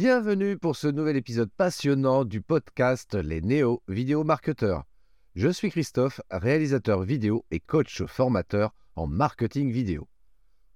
Bienvenue pour ce nouvel épisode passionnant du podcast Les Néo Vidéo Marketeurs. Je suis Christophe, réalisateur vidéo et coach formateur en marketing vidéo.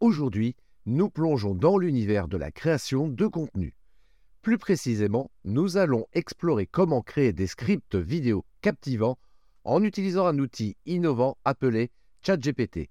Aujourd'hui, nous plongeons dans l'univers de la création de contenu. Plus précisément, nous allons explorer comment créer des scripts vidéo captivants en utilisant un outil innovant appelé ChatGPT.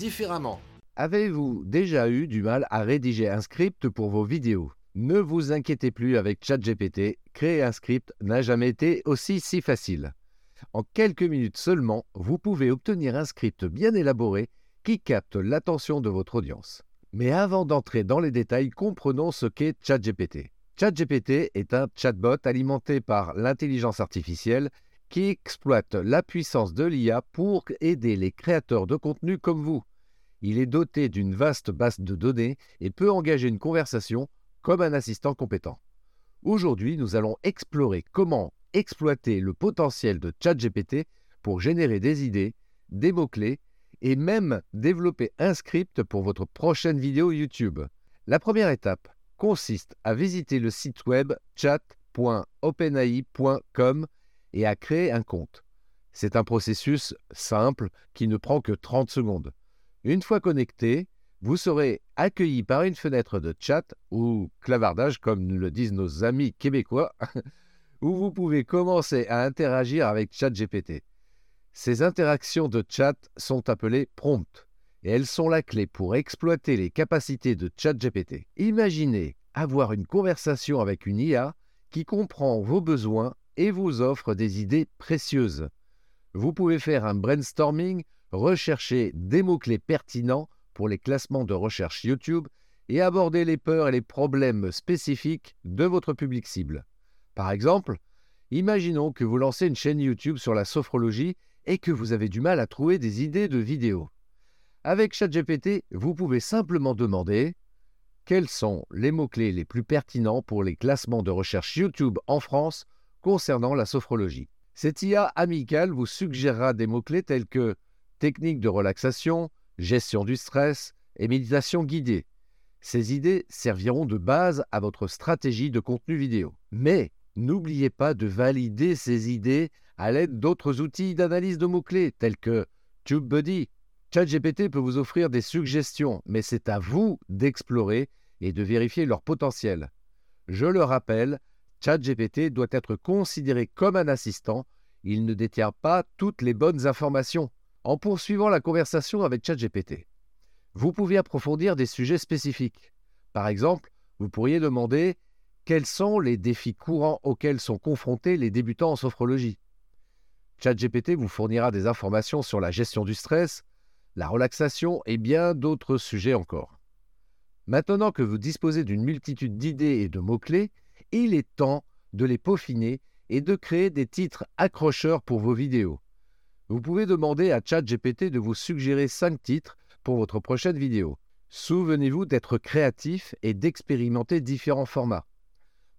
différemment. Avez-vous déjà eu du mal à rédiger un script pour vos vidéos? Ne vous inquiétez plus avec ChatGPT, créer un script n'a jamais été aussi si facile. En quelques minutes seulement, vous pouvez obtenir un script bien élaboré qui capte l'attention de votre audience. Mais avant d'entrer dans les détails, comprenons ce qu'est ChatGPT. ChatGPT est un chatbot alimenté par l'intelligence artificielle qui exploite la puissance de l'IA pour aider les créateurs de contenu comme vous. Il est doté d'une vaste base de données et peut engager une conversation comme un assistant compétent. Aujourd'hui, nous allons explorer comment exploiter le potentiel de ChatGPT pour générer des idées, des mots-clés et même développer un script pour votre prochaine vidéo YouTube. La première étape consiste à visiter le site web chat.openai.com et à créer un compte. C'est un processus simple qui ne prend que 30 secondes. Une fois connecté, vous serez accueilli par une fenêtre de chat ou clavardage, comme le disent nos amis québécois, où vous pouvez commencer à interagir avec ChatGPT. Ces interactions de chat sont appelées prompts et elles sont la clé pour exploiter les capacités de ChatGPT. Imaginez avoir une conversation avec une IA qui comprend vos besoins et vous offre des idées précieuses. Vous pouvez faire un brainstorming rechercher des mots-clés pertinents pour les classements de recherche YouTube et aborder les peurs et les problèmes spécifiques de votre public cible. Par exemple, imaginons que vous lancez une chaîne YouTube sur la sophrologie et que vous avez du mal à trouver des idées de vidéos. Avec ChatGPT, vous pouvez simplement demander quels sont les mots-clés les plus pertinents pour les classements de recherche YouTube en France concernant la sophrologie. Cette IA amicale vous suggérera des mots-clés tels que techniques de relaxation, gestion du stress et méditation guidée. Ces idées serviront de base à votre stratégie de contenu vidéo. Mais n'oubliez pas de valider ces idées à l'aide d'autres outils d'analyse de mots-clés tels que TubeBuddy. ChatGPT peut vous offrir des suggestions, mais c'est à vous d'explorer et de vérifier leur potentiel. Je le rappelle, ChatGPT doit être considéré comme un assistant, il ne détient pas toutes les bonnes informations en poursuivant la conversation avec ChatGPT. Vous pouvez approfondir des sujets spécifiques. Par exemple, vous pourriez demander quels sont les défis courants auxquels sont confrontés les débutants en sophrologie. ChatGPT vous fournira des informations sur la gestion du stress, la relaxation et bien d'autres sujets encore. Maintenant que vous disposez d'une multitude d'idées et de mots-clés, il est temps de les peaufiner et de créer des titres accrocheurs pour vos vidéos. Vous pouvez demander à ChatGPT de vous suggérer 5 titres pour votre prochaine vidéo. Souvenez-vous d'être créatif et d'expérimenter différents formats.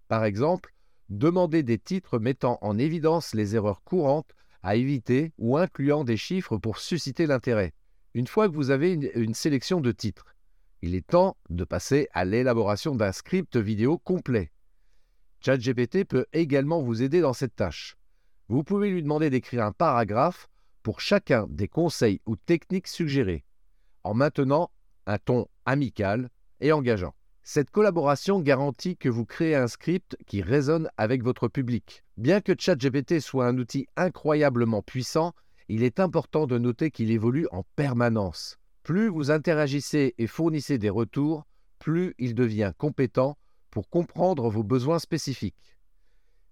Par exemple, demandez des titres mettant en évidence les erreurs courantes à éviter ou incluant des chiffres pour susciter l'intérêt. Une fois que vous avez une, une, sélection de titres, il est temps de passer à l'élaboration d'un script vidéo complet. ChatGPT peut également vous aider dans cette tâche. Vous pouvez lui demander d'écrire un paragraphe pour chacun des conseils ou techniques suggérés, en maintenant un ton amical et engageant. Cette collaboration garantit que vous créez un script qui résonne avec votre public. Bien que ChatGPT soit un outil incroyablement puissant, il est important de noter qu'il évolue en permanence. Plus vous interagissez et fournissez des retours, plus il devient compétent pour comprendre vos besoins spécifiques.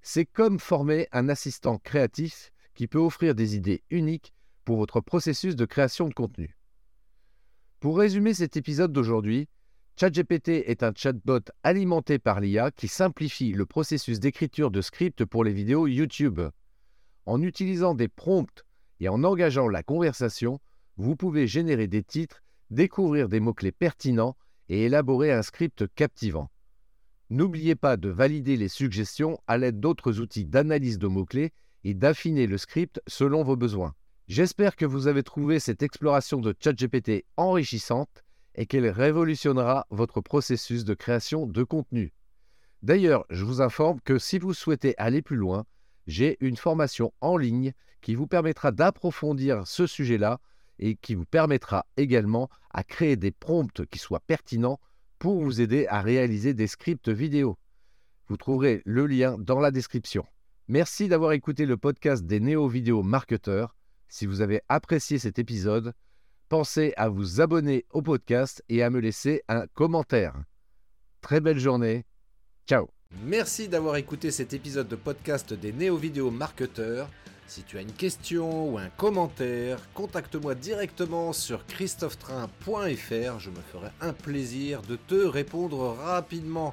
C'est comme former un assistant créatif qui peut offrir des idées uniques pour votre processus de création de contenu. Pour résumer cet épisode d'aujourd'hui, ChatGPT est un chatbot alimenté par l'IA qui simplifie le processus d'écriture de scripts pour les vidéos YouTube. En utilisant des prompts et en engageant la conversation, vous pouvez générer des titres, découvrir des mots-clés pertinents et élaborer un script captivant. N'oubliez pas de valider les suggestions à l'aide d'autres outils d'analyse de mots-clés et d'affiner le script selon vos besoins. J'espère que vous avez trouvé cette exploration de ChatGPT enrichissante et qu'elle révolutionnera votre processus de création de contenu. D'ailleurs, je vous informe que si vous souhaitez aller plus loin, j'ai une formation en ligne qui vous permettra d'approfondir ce sujet-là et qui vous permettra également à créer des prompts qui soient pertinents pour vous aider à réaliser des scripts vidéo. Vous trouverez le lien dans la description. Merci d'avoir écouté le podcast des néo-vidéo marketeurs. Si vous avez apprécié cet épisode, pensez à vous abonner au podcast et à me laisser un commentaire. Très belle journée. Ciao. Merci d'avoir écouté cet épisode de podcast des néo-vidéo marketeurs. Si tu as une question ou un commentaire, contacte-moi directement sur christophetrain.fr. Je me ferai un plaisir de te répondre rapidement.